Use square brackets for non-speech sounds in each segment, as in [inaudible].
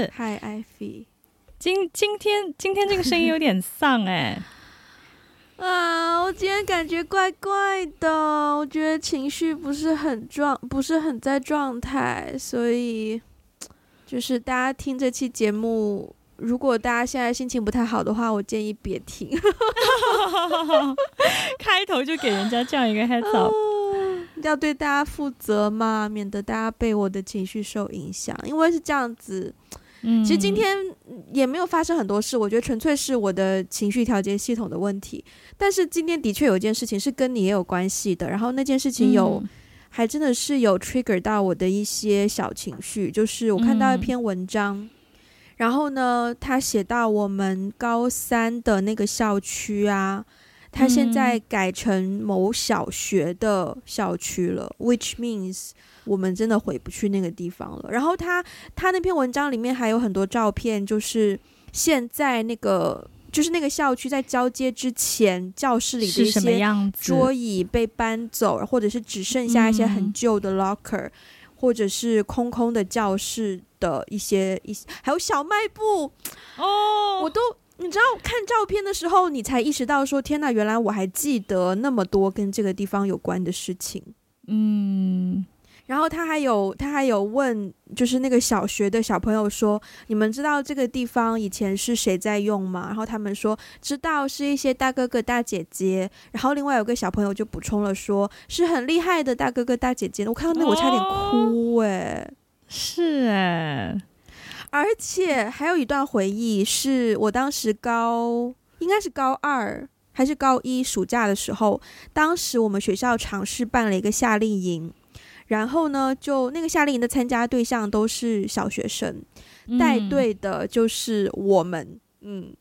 是嗨，艾菲。今今天今天这个声音有点丧哎、欸。[laughs] 啊，我今天感觉怪怪的，我觉得情绪不是很状，不是很在状态，所以就是大家听这期节目，如果大家现在心情不太好的话，我建议别听。[laughs] 开头就给人家这样一个 heads up。[laughs] 要对大家负责嘛，免得大家被我的情绪受影响。因为是这样子，嗯，其实今天也没有发生很多事，我觉得纯粹是我的情绪调节系统的问题。但是今天的确有一件事情是跟你也有关系的，然后那件事情有，还真的是有 trigger 到我的一些小情绪。就是我看到一篇文章，然后呢，他写到我们高三的那个校区啊。他现在改成某小学的校区了，嗯，which means 我们真的回不去那个地方了。然后他他那篇文章里面还有很多照片，就是现在那个就是那个校区在交接之前，教室里的一些桌椅被搬走，或者是只剩下一些很旧的 locker，嗯，或者是空空的教室的一些一些，还有小卖部哦，我都。你知道看照片的时候，你才意识到说：“天哪，原来我还记得那么多跟这个地方有关的事情。”嗯，然后他还有他还有问，就是那个小学的小朋友说：“你们知道这个地方以前是谁在用吗？”然后他们说：“知道，是一些大哥哥大姐姐。”然后另外有个小朋友就补充了说：“是很厉害的大哥哥大姐姐。”我看到那我差点哭哎、欸，是诶。而且还有一段回忆，是我当时高应该是高二还是高一暑假的时候，当时我们学校尝试办了一个夏令营，然后呢，就那个夏令营的参加对象都是小学生，带队的就是我们，嗯，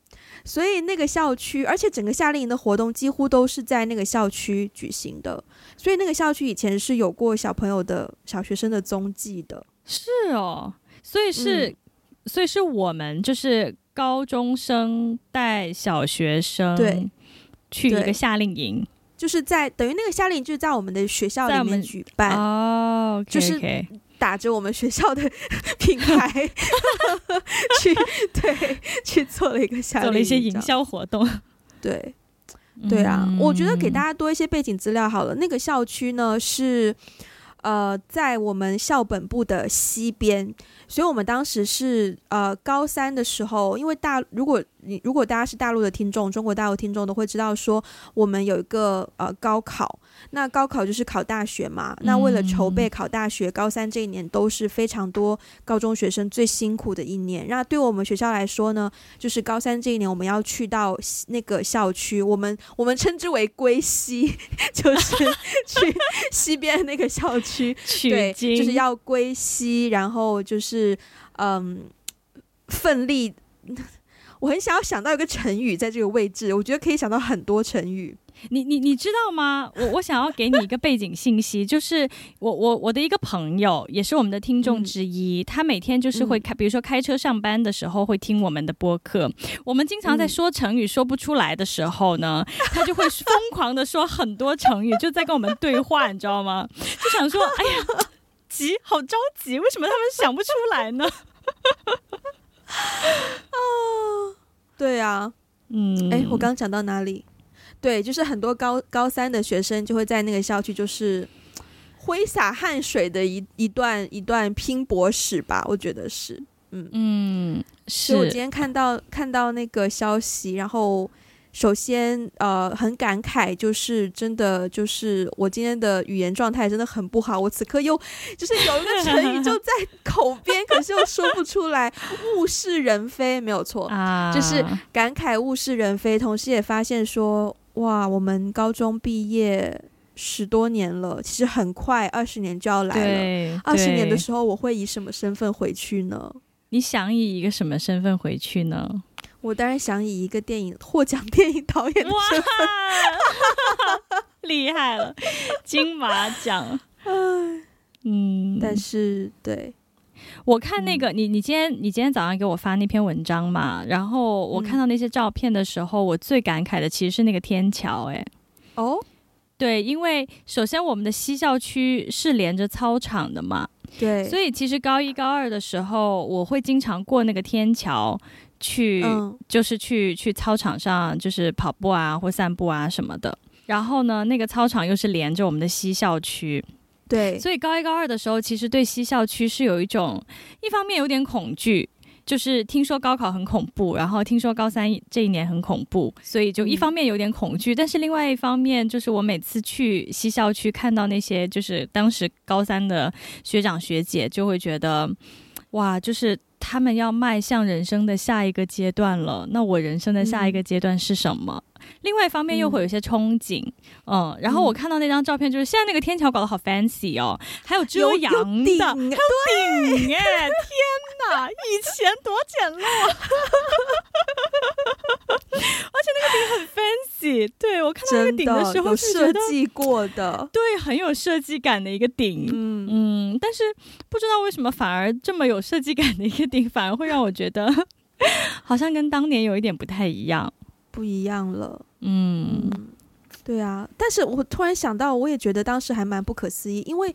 所以那个校区，而且整个夏令营的活动几乎都是在那个校区举行的，所以那个校区以前是有过小朋友的小学生的踪迹的，是哦，所以是。嗯。所以是我们就是高中生带小学生对去一个夏令营，就是在等于那个夏令营就是在我们的学校里面举办哦，就是打着我们学校的 [laughs] 品牌 [laughs] 去对去做了一个夏令营，做了一些营销活动，对 [laughs] 对啊，我觉得给大家多一些背景资料好了。那个校区呢是呃在我们校本部的西边。所以，我们当时是呃高三的时候，因为大如果你如果大家是大陆的听众，中国大陆听众都会知道说，我们有一个呃高考，那高考就是考大学嘛。那为了筹备考大学，高三这一年都是非常多高中学生最辛苦的一年。那对我们学校来说呢，就是高三这一年我们要去到那个校区，我们我们称之为归西，[laughs] 就是去西边那个校区，对，就是要归西，然后就是。是，嗯，奋力。我很想要想到一个成语，在这个位置，我觉得可以想到很多成语。你你你知道吗？我我想要给你一个背景信息，[laughs] 就是我我我的一个朋友，也是我们的听众之一，嗯、他每天就是会开，比如说开车上班的时候会听我们的播客。我们经常在说成语说不出来的时候呢，嗯、[laughs] 他就会疯狂的说很多成语，就在跟我们对话，你知道吗？就想说，哎呀。急，好着急，为什么他们想不出来呢？哦，[laughs] 对呀、啊，嗯，哎，我刚刚讲到哪里？对，就是很多高高三的学生就会在那个校区，就是挥洒汗水的一一段一段拼搏史吧，我觉得是，嗯嗯，是我今天看到看到那个消息，然后。首先，呃，很感慨，就是真的，就是我今天的语言状态真的很不好。我此刻又就是有一个成语就在口边，可是又说不出来，物是人非，没有错，啊，就是感慨物是人非。同时也发现说，哇，我们高中毕业十多年了，其实很快二十年就要来了。二十年的时候，我会以什么身份回去呢？你想以一个什么身份回去呢？我当然想以一个电影获奖电影导演的身份，哇，厉害了，金马奖。嗯，但是对，我看那个、嗯、你，你今天你今天早上给我发那篇文章嘛，然后我看到那些照片的时候，嗯、我最感慨的其实是那个天桥、欸，哎，哦，对，因为首先我们的西校区是连着操场的嘛，对，所以其实高一高二的时候，我会经常过那个天桥去，嗯、就是去去操场上就是跑步啊或散步啊什么的。然后呢，那个操场又是连着我们的西校区，对，所以高一高二的时候，其实对西校区是有一种，一方面有点恐惧。就是听说高考很恐怖，然后听说高三这一年很恐怖，所以就一方面有点恐惧，嗯、但是另外一方面就是我每次去西校区看到那些就是当时高三的学长学姐，就会觉得哇，就是他们要迈向人生的下一个阶段了。那我人生的下一个阶段是什么？嗯另外一方面又会有一些憧憬，嗯，嗯，然后我看到那张照片，就是现在那个天桥搞得好 fancy 哦，还有遮阳顶还有顶哎，天哪，以前多简陋，[laughs] 而且那个顶很 fancy，对，我看到那个顶的时候是设计过的，对，很有设计感的一个顶，嗯嗯，但是不知道为什么反而这么有设计感的一个顶，反而会让我觉得 [laughs] 好像跟当年有一点不太一样。不一样了，嗯，对啊，但是我突然想到，我也觉得当时还蛮不可思议，因为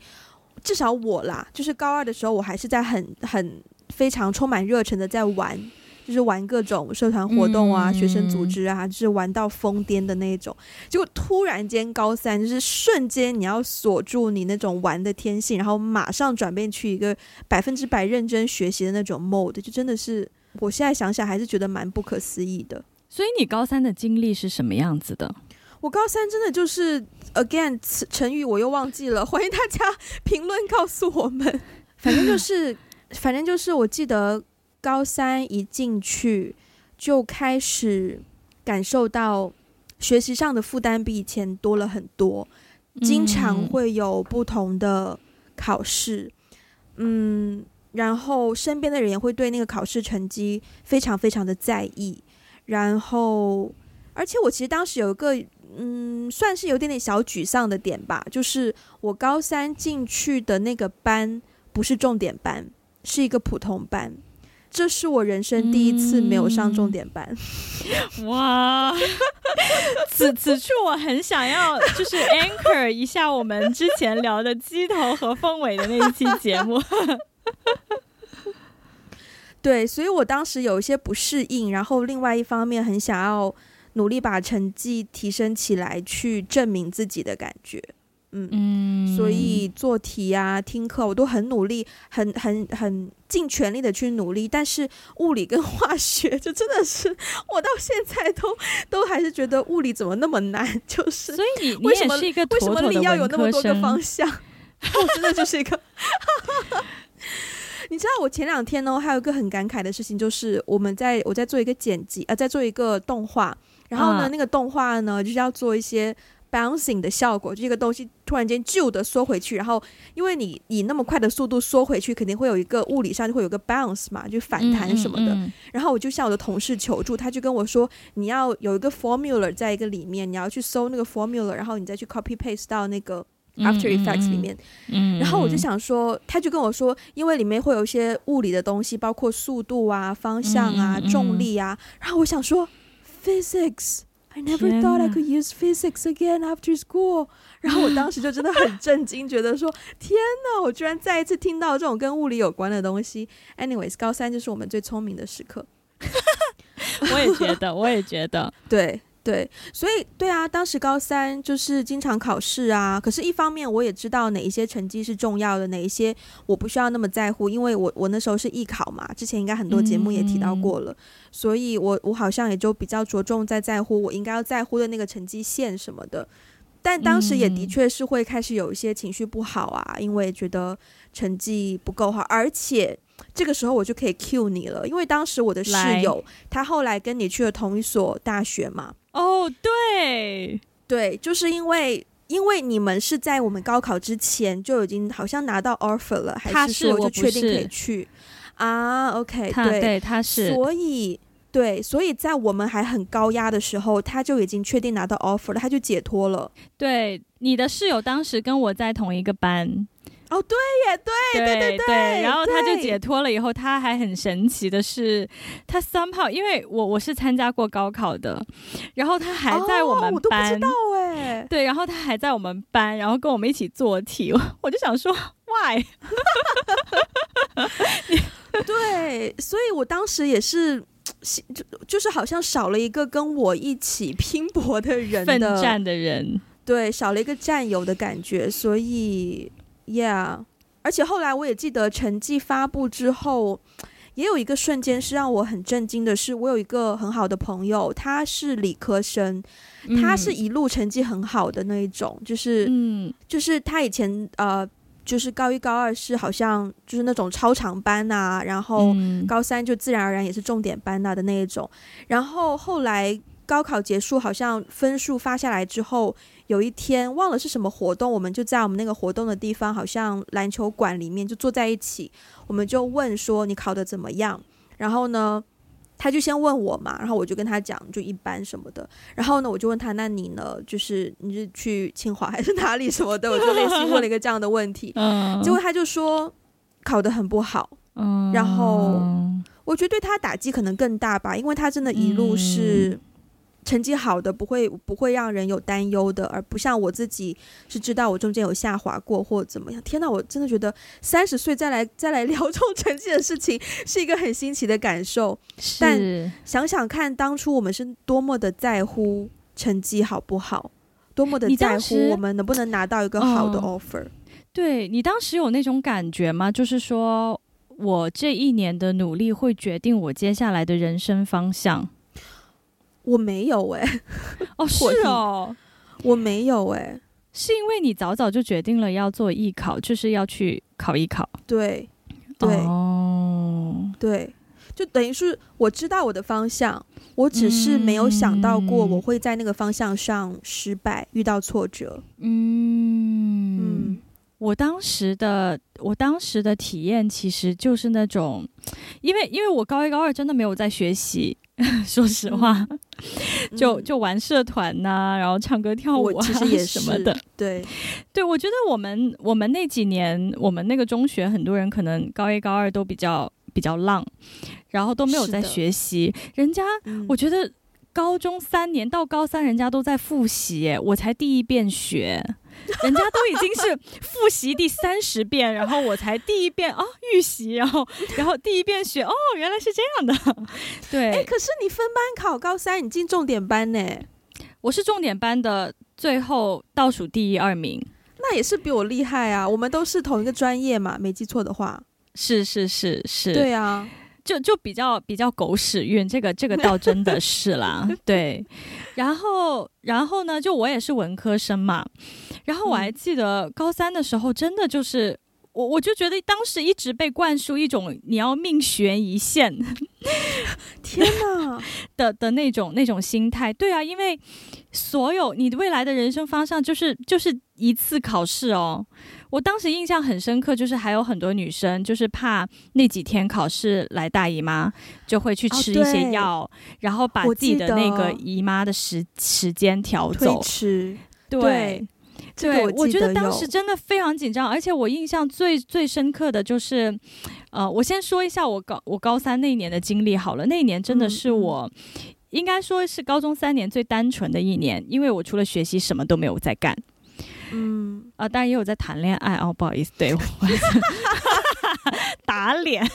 至少我啦，就是高二的时候，我还是在很很非常充满热忱的在玩，就是玩各种社团活动啊、嗯、学生组织啊，就是玩到疯癫的那种。结果突然间高三，就是瞬间你要锁住你那种玩的天性，然后马上转变去一个百分之百认真学习的那种 mode，就真的是我现在想想还是觉得蛮不可思议的。所以你高三的经历是什么样子的？我高三真的就是 again 成语我又忘记了，[laughs] 欢迎大家评论告诉我们。反正就是，[laughs] 反正就是，我记得高三一进去就开始感受到学习上的负担比以前多了很多，经常会有不同的考试，嗯，然后身边的人也会对那个考试成绩非常非常的在意。然后，而且我其实当时有一个，嗯，算是有点点小沮丧的点吧，就是我高三进去的那个班不是重点班，是一个普通班，这是我人生第一次没有上重点班。嗯、[laughs] 哇，[laughs] 此此处我很想要就是 anchor 一下我们之前聊的鸡头和凤尾的那一期节目。[laughs] 对，所以我当时有一些不适应，然后另外一方面很想要努力把成绩提升起来，去证明自己的感觉，嗯，嗯，所以做题啊、听课我都很努力，很很很尽全力的去努力。但是物理跟化学就真的是，我到现在都都还是觉得物理怎么那么难，就是所以你为什么？为什么你要有那么多个方向？我 [laughs] 真的就是一个。[laughs] 你知道我前两天呢，还有一个很感慨的事情，就是我们在我在做一个剪辑，呃，在做一个动画，然后呢，嗯、那个动画呢就是要做一些 bouncing 的效果，就这个东西突然间旧的缩回去，然后因为你以那么快的速度缩回去，肯定会有一个物理上就会有个 bounce 嘛，就反弹什么的。嗯嗯嗯、然后我就向我的同事求助，他就跟我说，你要有一个 formula 在一个里面，你要去搜那个 formula，然后你再去 copy paste 到那个。After Effects 里面，嗯，然后我就想说，他就跟我说，因为里面会有一些物理的东西，包括速度啊、方向啊、重力啊。然后我想说，Physics，I never thought I could use physics again after school。[laughs] 然后我当时就真的很震惊，觉得说，天哪，我居然再一次听到这种跟物理有关的东西。Anyways，高三就是我们最聪明的时刻。[laughs] 我也觉得，我也觉得，对。对，所以对啊，当时高三就是经常考试啊。可是，一方面我也知道哪一些成绩是重要的，哪一些我不需要那么在乎，因为我我那时候是艺考嘛。之前应该很多节目也提到过了，嗯、所以我我好像也就比较着重在在乎我应该要在乎的那个成绩线什么的。但当时也的确是会开始有一些情绪不好啊，因为觉得成绩不够好，而且。这个时候我就可以 cue 你了，因为当时我的室友来他后来跟你去了同一所大学嘛。哦，对对，就是因为因为你们是在我们高考之前就已经好像拿到 offer 了，还是说就确定可以去啊？OK，对，对他是，所以对，所以在我们还很高压的时候，他就已经确定拿到 offer 了，他就解脱了。对，你的室友当时跟我在同一个班。哦，对耶，对对对对，然后他就解脱了以后，他还很神奇的是，他 somehow 因为我我是参加过高考的，然后他还在我们班，哦、我都不知道哎，[laughs] 对，然后他还在我们班，然后跟我们一起做题，我就想说 why？[laughs] [laughs] 对，所以我当时也是就就是好像少了一个跟我一起拼搏的人的奋战的人，对，少了一个战友的感觉，所以。Yeah，而且后来我也记得成绩发布之后，也有一个瞬间是让我很震惊的是，我有一个很好的朋友，他是理科生，他是一路成绩很好的那一种，就是，嗯，就是他以前呃，就是高一高二是好像就是那种超长班啊，然后高三就自然而然也是重点班啊的那一种，然后后来高考结束，好像分数发下来之后。有一天忘了是什么活动，我们就在我们那个活动的地方，好像篮球馆里面就坐在一起，我们就问说你考得怎么样？然后呢，他就先问我嘛，然后我就跟他讲就一般什么的。然后呢，我就问他，那你呢？就是你是去清华还是哪里什么的？我就类似问了一个这样的问题。[laughs] 结果他就说考得很不好。然后我觉得对他打击可能更大吧，因为他真的一路是。成绩好的不会不会让人有担忧的，而不像我自己是知道我中间有下滑过或怎么样。天哪，我真的觉得三十岁再来再来聊 [laughs] 这种成绩的事情是一个很新奇的感受。是但想想看，当初我们是多么的在乎成绩好不好，多么的在乎我们能不能拿到一个好的 offer。嗯、对，你当时有那种感觉吗？就是说我这一年的努力会决定我接下来的人生方向。我没有哎、欸，[laughs] 哦是哦，我没有哎、欸，是因为你早早就决定了要做艺考，就是要去考艺考，对，对，哦，对，就等于是我知道我的方向，我只是没有想到过我会在那个方向上失败，嗯、遇到挫折。嗯。嗯，我当时的我当时的体验其实就是那种，因为因为我高一高二真的没有在学习。[laughs] 说实话，嗯、就就玩社团呐、啊，然后唱歌跳舞啊，其实也什么的。对，对，我觉得我们我们那几年，我们那个中学，很多人可能高一高二都比较比较浪，然后都没有在学习。人家，嗯、我觉得高中三年到高三，人家都在复习，我才第一遍学。[laughs] 人家都已经是复习第三十遍，然后我才第一遍哦预习，然后然后第一遍学哦，原来是这样的。[laughs] 对，哎，可是你分班考高三，你进重点班呢？我是重点班的最后倒数第一二名，那也是比我厉害啊。我们都是同一个专业嘛，没记错的话。是是是是，对啊。就就比较比较狗屎运，这个这个倒真的是啦，[laughs] 对。然后然后呢，就我也是文科生嘛，然后我还记得高三的时候，真的就是我我就觉得当时一直被灌输一种你要命悬一线，[laughs] 天哪 [laughs] 的的那种那种心态。对啊，因为所有你的未来的人生方向就是就是一次考试哦。我当时印象很深刻，就是还有很多女生，就是怕那几天考试来大姨妈，就会去吃一些药，哦、然后把自己的那个姨妈的时时间调走。吃对对，对我，我觉得当时真的非常紧张，而且我印象最最深刻的就是，呃，我先说一下我高我高三那一年的经历好了，那一年真的是我、嗯、应该说是高中三年最单纯的一年，因为我除了学习什么都没有在干。嗯啊，当然也有在谈恋爱哦，不好意思，对我 [laughs] 打脸。[laughs]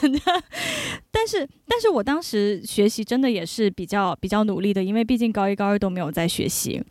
但是，但是我当时学习真的也是比较比较努力的，因为毕竟高一高二都没有在学习。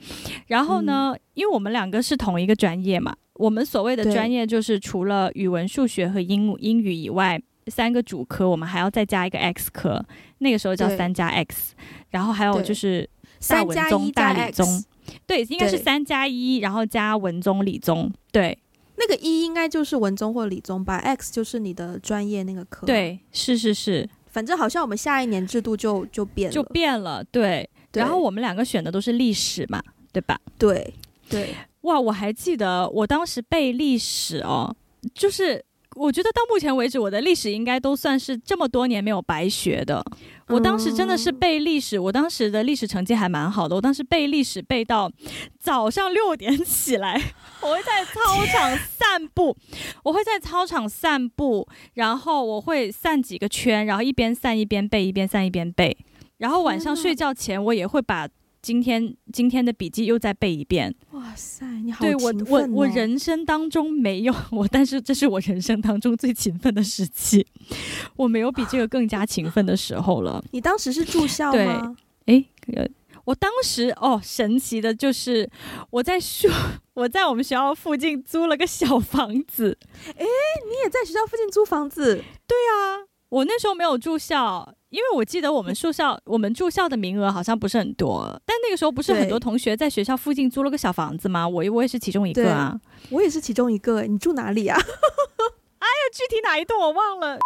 然后呢，嗯、因为我们两个是同一个专业嘛，我们所谓的专业就是除了语文、数学和英英语以外，三个主科，我们还要再加一个 X 科，那个时候叫三加 X。然后还有就是大文综、大理综。对，应该是三加一，然后加文综、理综。对，那个一应该就是文综或理综吧，X 就是你的专业那个科。对，是是是，反正好像我们下一年制度就就变了，就变了。对，对然后我们两个选的都是历史嘛，对吧？对对，哇，我还记得我当时背历史哦，就是我觉得到目前为止，我的历史应该都算是这么多年没有白学的。我当时真的是背历史，我当时的历史成绩还蛮好的。我当时背历史背到早上六点起来，我会在操场散步，我会在操场散步，然后我会散几个圈，然后一边散一边背，一边散一边背。然后晚上睡觉前，我也会把。今天今天的笔记又再背一遍。哇塞，你好我我我人生当中没有我，但是这是我人生当中最勤奋的时期。[laughs] 我没有比这个更加勤奋的时候了。[laughs] 你当时是住校吗？对，哎，我当时哦，神奇的就是我在学，[laughs] 我在我们学校附近租了个小房子。哎，你也在学校附近租房子？对啊，我那时候没有住校。因为我记得我们住校，我们住校的名额好像不是很多，但那个时候不是很多同学在学校附近租了个小房子吗？我我也是其中一个啊，我也是其中一个。你住哪里啊？[laughs] 哎呀，具体哪一栋我忘了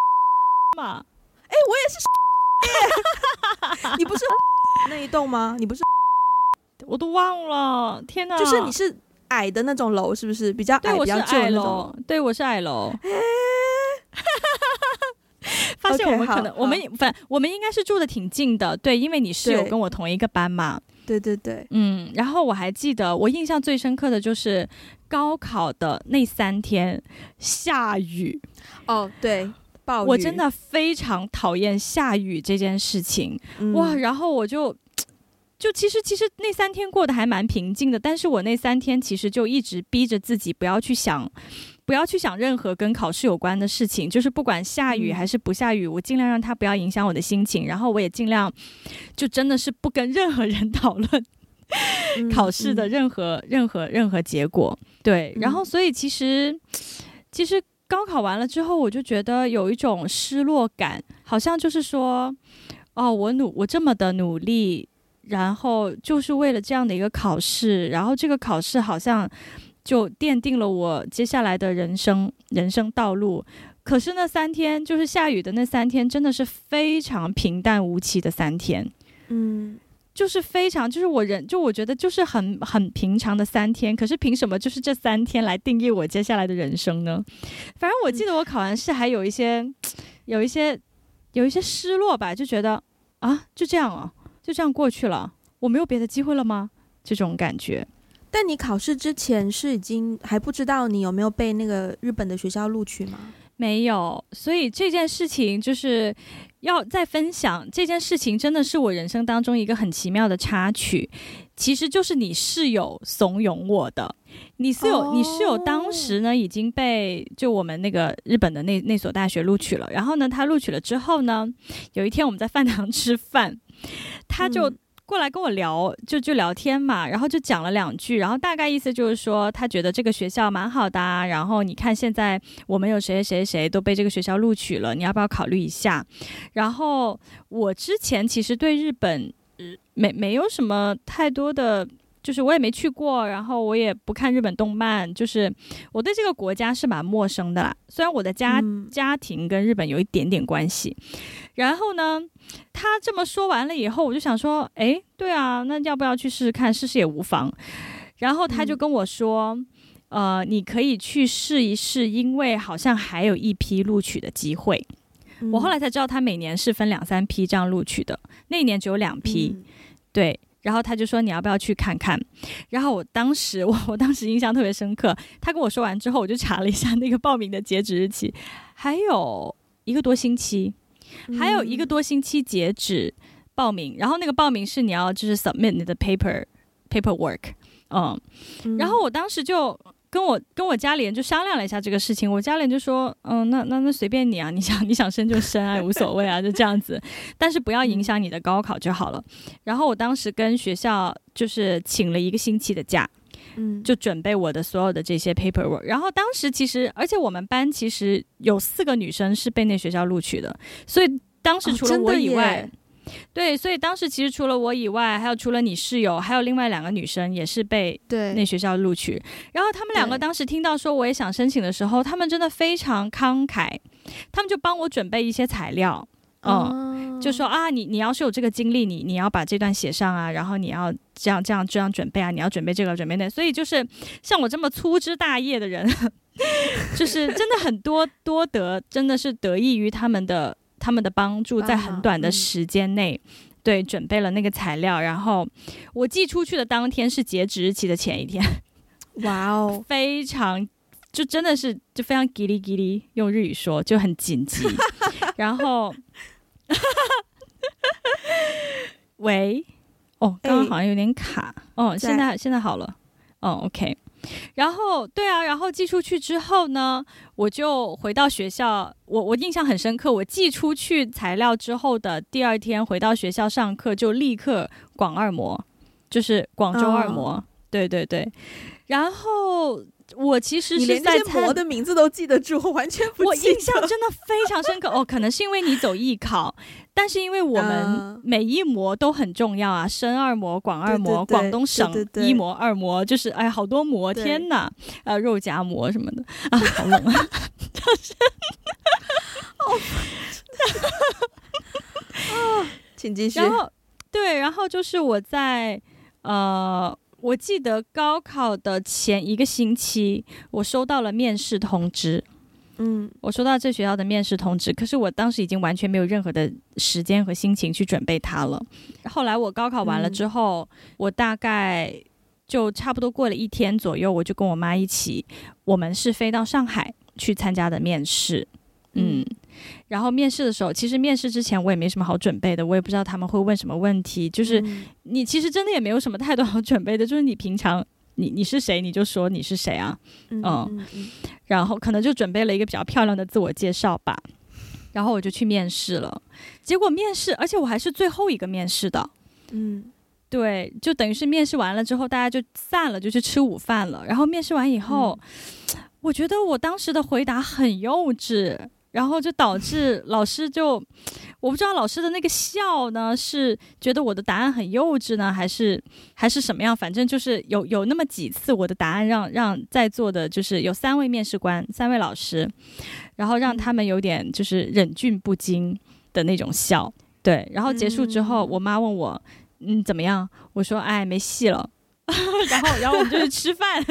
嘛？哎，我也是。[laughs] 你不是那一栋吗？你不是？[laughs] 我都忘了。天哪！就是你是矮的那种楼，是不是比较矮？对，我是矮楼。对，我是矮楼。发现我们可能，okay, 我们反我们应该是住的挺近的，对，因为你室友跟我同一个班嘛。对对对，嗯。然后我还记得，我印象最深刻的就是高考的那三天下雨。哦，对，暴雨。我真的非常讨厌下雨这件事情。嗯、哇，然后我就就其实其实那三天过得还蛮平静的，但是我那三天其实就一直逼着自己不要去想。不要去想任何跟考试有关的事情，就是不管下雨还是不下雨，嗯、我尽量让它不要影响我的心情。然后我也尽量，就真的是不跟任何人 [laughs] 讨论考试的任何、嗯、任何任何结果。对，然后所以其实其实高考完了之后，我就觉得有一种失落感，好像就是说，哦，我努我这么的努力，然后就是为了这样的一个考试，然后这个考试好像。就奠定了我接下来的人生人生道路。可是那三天，就是下雨的那三天，真的是非常平淡无奇的三天。嗯，就是非常，就是我人，就我觉得就是很很平常的三天。可是凭什么就是这三天来定义我接下来的人生呢？反正我记得我考完试还有一些，有一些，有一些失落吧，就觉得啊，就这样啊，就这样过去了，我没有别的机会了吗？这种感觉。但你考试之前是已经还不知道你有没有被那个日本的学校录取吗？没有，所以这件事情就是要再分享。这件事情真的是我人生当中一个很奇妙的插曲，其实就是你室友怂恿我的。你室友，oh. 你室友当时呢已经被就我们那个日本的那那所大学录取了。然后呢，他录取了之后呢，有一天我们在饭堂吃饭，他就。过来跟我聊，就就聊天嘛，然后就讲了两句，然后大概意思就是说，他觉得这个学校蛮好的，然后你看现在我们有谁谁谁都被这个学校录取了，你要不要考虑一下？然后我之前其实对日本没没有什么太多的。就是我也没去过，然后我也不看日本动漫，就是我对这个国家是蛮陌生的啦。虽然我的家、嗯、家庭跟日本有一点点关系，然后呢，他这么说完了以后，我就想说，哎，对啊，那要不要去试试看？试试也无妨。然后他就跟我说，嗯、呃，你可以去试一试，因为好像还有一批录取的机会。嗯、我后来才知道，他每年是分两三批这样录取的，那一年只有两批，嗯、对。然后他就说，你要不要去看看？然后我当时 [laughs] 我我当时印象特别深刻。他跟我说完之后，我就查了一下那个报名的截止日期，还有一个多星期，还有一个多星期截止报名。嗯、然后那个报名是你要就是 submit 你的 paper paperwork，嗯，嗯然后我当时就。跟我跟我家里人就商量了一下这个事情，我家里人就说，嗯，那那那随便你啊，[laughs] 你想你想生就生啊，无所谓啊，就这样子，但是不要影响你的高考就好了。然后我当时跟学校就是请了一个星期的假，嗯，就准备我的所有的这些 paperwork。然后当时其实，而且我们班其实有四个女生是被那学校录取的，所以当时除了我以外。哦对，所以当时其实除了我以外，还有除了你室友，还有另外两个女生也是被那学校录取。然后他们两个当时听到说我也想申请的时候，他们真的非常慷慨，他们就帮我准备一些材料，嗯，就说啊，你你要是有这个经历，你你要把这段写上啊，然后你要这样这样这样准备啊，你要准备这个准备那，所以就是像我这么粗枝大叶的人，[laughs] 就是真的很多多得，真的是得益于他们的他们的帮助，在很短的时间内，对，准备了那个材料，然后我寄出去的当天是截止日期的前一天，哇哦，[laughs] 非常。就真的是就非常叽哩叽哩，用日语说就很紧急。[laughs] 然后，[laughs] 喂，哦，刚刚好像有点卡，欸、哦，现在现在好了，哦，OK。然后对啊，然后寄出去之后呢，我就回到学校。我我印象很深刻，我寄出去材料之后的第二天回到学校上课，就立刻广二模，就是广州二模。哦、对对对，然后。我其实是在连模的名字都记得住，完全不记得。我印象真的非常深刻哦，可能是因为你走艺考，但是因为我们每一模都很重要啊，深二模、广二模、广东省一模、二模，就是哎，好多模，天哪，呃，肉夹馍什么的啊，好冷啊，就是，哦，[laughs] 啊，[laughs] 请继续。然后对，然后就是我在呃。我记得高考的前一个星期，我收到了面试通知。嗯，我收到这学校的面试通知，可是我当时已经完全没有任何的时间和心情去准备它了。后来我高考完了之后，嗯、我大概就差不多过了一天左右，我就跟我妈一起，我们是飞到上海去参加的面试。嗯。然后面试的时候，其实面试之前我也没什么好准备的，我也不知道他们会问什么问题。就是你其实真的也没有什么太多好准备的，就是你平常你你是谁，你就说你是谁啊，嗯，嗯，嗯，然后可能就准备了一个比较漂亮的自我介绍吧。然后我就去面试了，结果面试，而且我还是最后一个面试的。嗯，对，就等于是面试完了之后，大家就散了，就去吃午饭了。然后面试完以后，嗯，我觉得我当时的回答很幼稚。然后就导致老师就，我不知道老师的那个笑呢，是觉得我的答案很幼稚呢，还是还是什么样？反正就是有有那么几次，我的答案让让在座的就是有三位面试官、三位老师，然后让他们有点就是忍俊不禁的那种笑。对，然后结束之后，我妈问我，嗯，怎么样？我说，哎，没戏了。[laughs] 然后，然后我们就去吃饭，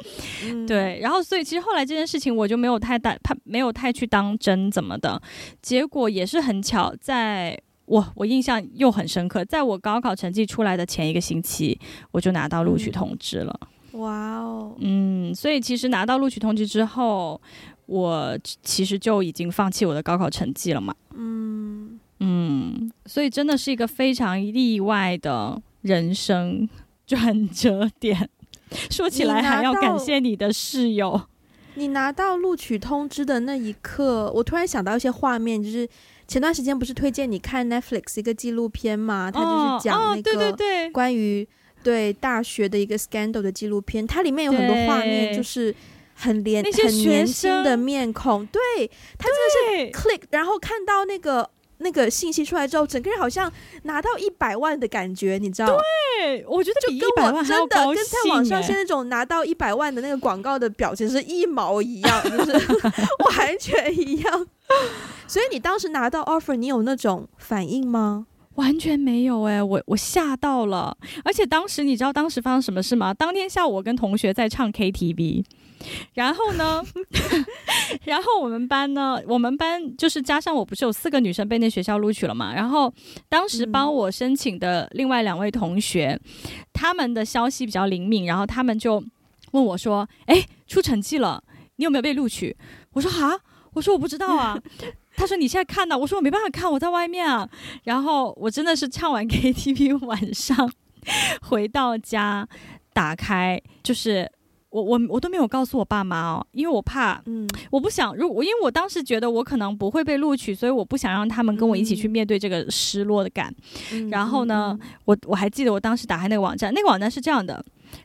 [laughs] 对，然后所以其实后来这件事情我就没有太大，怕没有太去当真怎么的，结果也是很巧，在我我印象又很深刻，在我高考成绩出来的前一个星期，我就拿到录取通知了。哇哦，嗯，所以其实拿到录取通知之后，我其实就已经放弃我的高考成绩了嘛。嗯嗯，所以真的是一个非常意外的人生。转折点，[laughs] 说起来还要感谢你的室友。你拿到录取通知的那一刻，我突然想到一些画面，就是前段时间不是推荐你看 Netflix 一个纪录片嘛？它就是讲那个关于对大学的一个 scandal 的纪录片，它里面有很多画面，就是很年很年轻的面孔，对，他真的是 click，然后看到那个。那个信息出来之后，整个人好像拿到一百万的感觉，你知道？对，我觉得比一百万还要高兴，真的跟在网上现在那种拿到一百万的那个广告的表情是一毛一样，[laughs] 就是 [laughs] 完全一样。所以你当时拿到 offer，你有那种反应吗？完全没有哎、欸，我我吓到了。而且当时你知道当时发生什么事吗？当天下午我跟同学在唱 KTV。然后呢，[laughs] 然后我们班呢，我们班就是加上我不是有四个女生被那学校录取了嘛？然后当时帮我申请的另外两位同学，嗯、他们的消息比较灵敏，然后他们就问我说：“哎，出成绩了，你有没有被录取？”我说：“啊，我说我不知道啊。[laughs] ”他说：“你现在看到？”我说：“我没办法看，我在外面啊。”然后我真的是唱完 KTV，晚上 [laughs] 回到家，打开就是。我我我都没有告诉我爸妈哦，因为我怕，嗯，我不想，如果因为我当时觉得我可能不会被录取，所以我不想让他们跟我一起去面对这个失落的感。嗯、然后呢，嗯、我我还记得我当时打开那个网站，那个网站是这样的，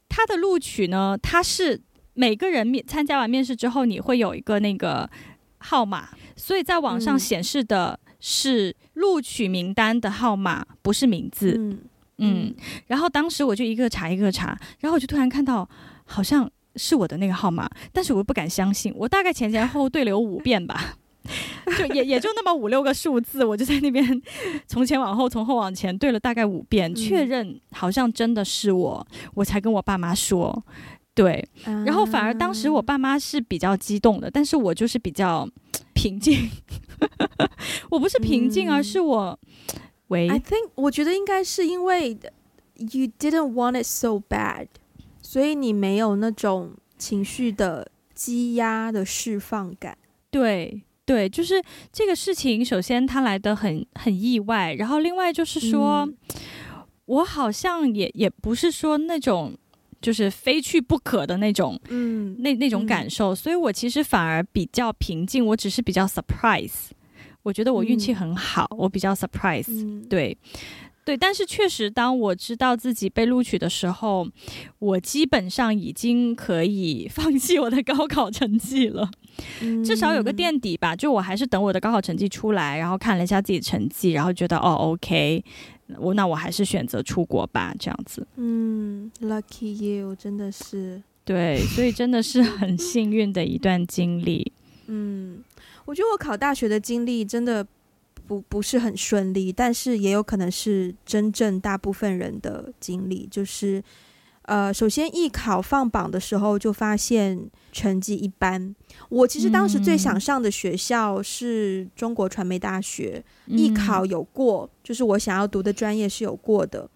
它的录取呢，它是每个人面参加完面试之后，你会有一个那个号码，所以在网上显示的是录取名单的号码，不是名字。嗯，嗯，然后当时我就一个查一个查，然后我就突然看到好像。是我的那个号码，但是我又不敢相信。我大概前前后后对了有五遍吧，[laughs] 就也也就那么五六个数字，我就在那边从前往后，从后往前对了大概五遍，嗯、确认好像真的是我，我才跟我爸妈说。对，然后反而当时我爸妈是比较激动的，但是我就是比较平静。[laughs] 我不是平静，而是我，喂，I think 我觉得应该是因为 you didn't want it so bad，所以你没有那种情绪的积压的释放感。对对，就是这个事情，首先它来的很很意外，然后另外就是说，嗯、我好像也也不是说那种。就是非去不可的那种，嗯，那那种感受，嗯，所以我其实反而比较平静。我只是比较 surprise，我觉得我运气很好，嗯，我比较 surprise，嗯，对，对。但是确实，当我知道自己被录取的时候，我基本上已经可以 [laughs] 放弃我的高考成绩了，嗯，[laughs] 至少有个垫底吧。就我还是等我的高考成绩出来，然后看了一下自己成绩，然后觉得哦，OK。我那我还是选择出国吧，这样子。嗯，Lucky you，真的是。对，所以真的是很幸运的一段经历。[laughs] 嗯，我觉得我考大学的经历真的不不是很顺利，但是也有可能是真正大部分人的经历，就是。呃，首先艺考放榜的时候就发现成绩一般。我其实当时最想上的学校是中国传媒大学，嗯、艺考有过，就是我想要读的专业是有过的。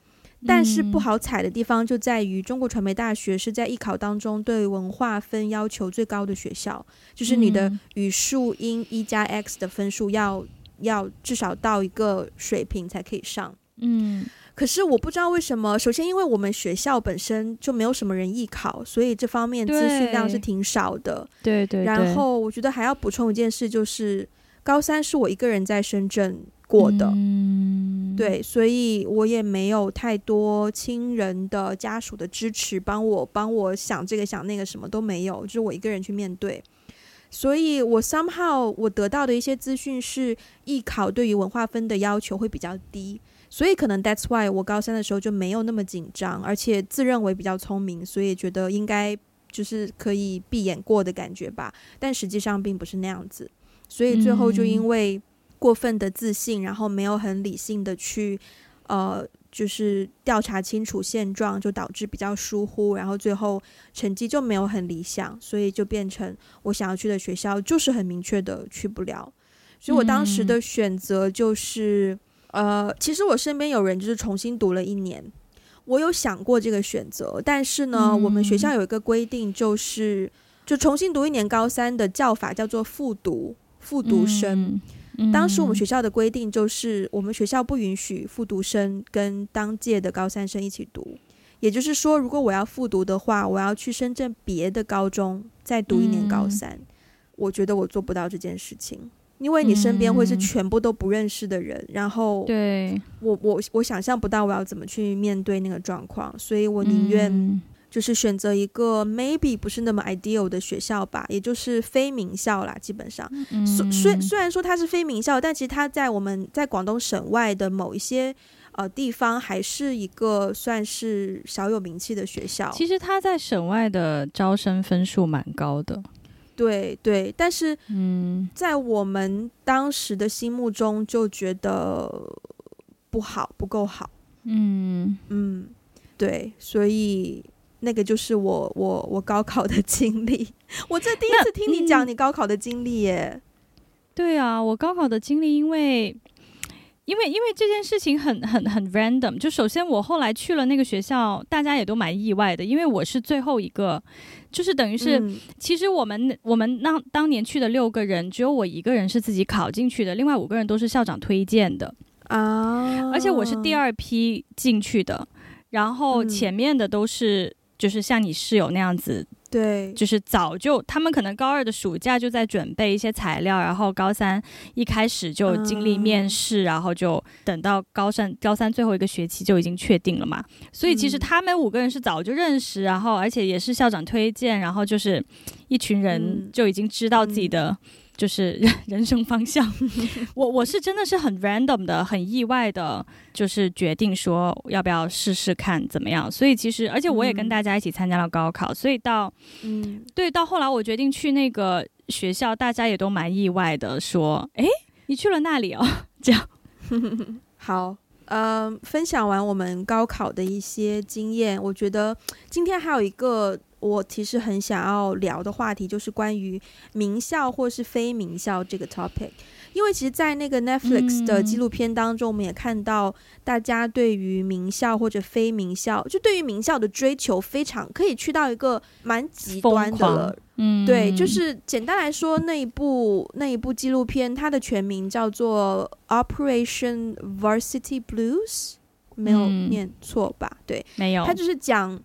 但是不好踩的地方就在于中国传媒大学是在艺考当中对文化分要求最高的学校，就是你的语数英一加 X 的分数要要至少到一个水平才可以上。嗯。可是我不知道为什么，首先因为我们学校本身就没有什么人艺考，所以这方面资讯量是挺少的。对对，对。然后我觉得还要补充一件事，就是高三是我一个人在深圳过的。嗯。对，所以我也没有太多亲人的家属的支持，帮我帮我想这个想那个，什么都没有，就是我一个人去面对。所以我 somehow 我得到的一些资讯是，艺考对于文化分的要求会比较低。所以可能 that's why 我高三的时候就没有那么紧张，而且自认为比较聪明，所以觉得应该就是可以闭眼过的感觉吧。但实际上并不是那样子，所以最后就因为过分的自信，然后没有很理性的去呃，就是调查清楚现状，就导致比较疏忽，然后最后成绩就没有很理想，所以就变成我想要去的学校就是很明确的去不了。所以我当时的选择就是。呃，其实我身边有人就是重新读了一年，我有想过这个选择，但是呢，嗯、我们学校有一个规定，就是就重新读一年高三的叫法叫做复读，复读生。嗯、当时我们学校的规定就是，我们学校不允许复读生跟当届的高三生一起读，也就是说，如果我要复读的话，我要去深圳别的高中再读一年高三。嗯、我觉得我做不到这件事情。因为你身边会是全部都不认识的人，嗯、然后对。我我我想象不到我要怎么去面对那个状况，所以我宁愿就是选择一个 maybe 不是那么 ideal 的学校吧，也就是非名校啦，基本上。嗯、虽虽然说它是非名校，但其实它在我们在广东省外的某一些呃地方还是一个算是小有名气的学校。其实它在省外的招生分数蛮高的。对对，但是嗯，在我们当时的心目中就觉得不好，不够好。嗯嗯，对，所以那个就是我我我高考的经历。我这第一次听你讲你高考的经历耶。嗯，对啊，我高考的经历，因为因为因为这件事情很很很 random。就首先我后来去了那个学校，大家也都蛮意外的，因为我是最后一个。就是等于是，嗯、其实我们我们当当年去的六个人，只有我一个人是自己考进去的，另外五个人都是校长推荐的啊。而且我是第二批进去的，然后前面的都是、嗯、就是像你室友那样子。对，就是早就他们可能高二的暑假就在准备一些材料，然后高三一开始就经历面试，嗯、然后就等到高三高三最后一个学期就已经确定了嘛。所以其实他们五个人是早就认识，然后而且也是校长推荐，然后就是一群人就已经知道自己的就是人 [laughs] 人生方向。[laughs] 我我是真的是很 random 的，很意外的，就是决定说要不要试试看怎么样。所以其实，而且我也跟大家一起参加了高考，所以到嗯，对，到后来我决定去那个学校，大家也都蛮意外的，说，哎，你去了那里哦，[laughs] 这样。好，呃，分享完我们高考的一些经验，我觉得今天还有一个。我其实很想要聊的话题就是关于名校或是非名校这个 topic，因为其实，在那个 Netflix 的纪录片当中，我们也看到大家对于名校或者非名校，就对于名校的追求非常可以去到一个蛮极端的了。嗯，对，就是简单来说，那一部那一部纪录片，它的全名叫做 Operation Varsity Blues，没有念错吧？对，没有，它就是讲。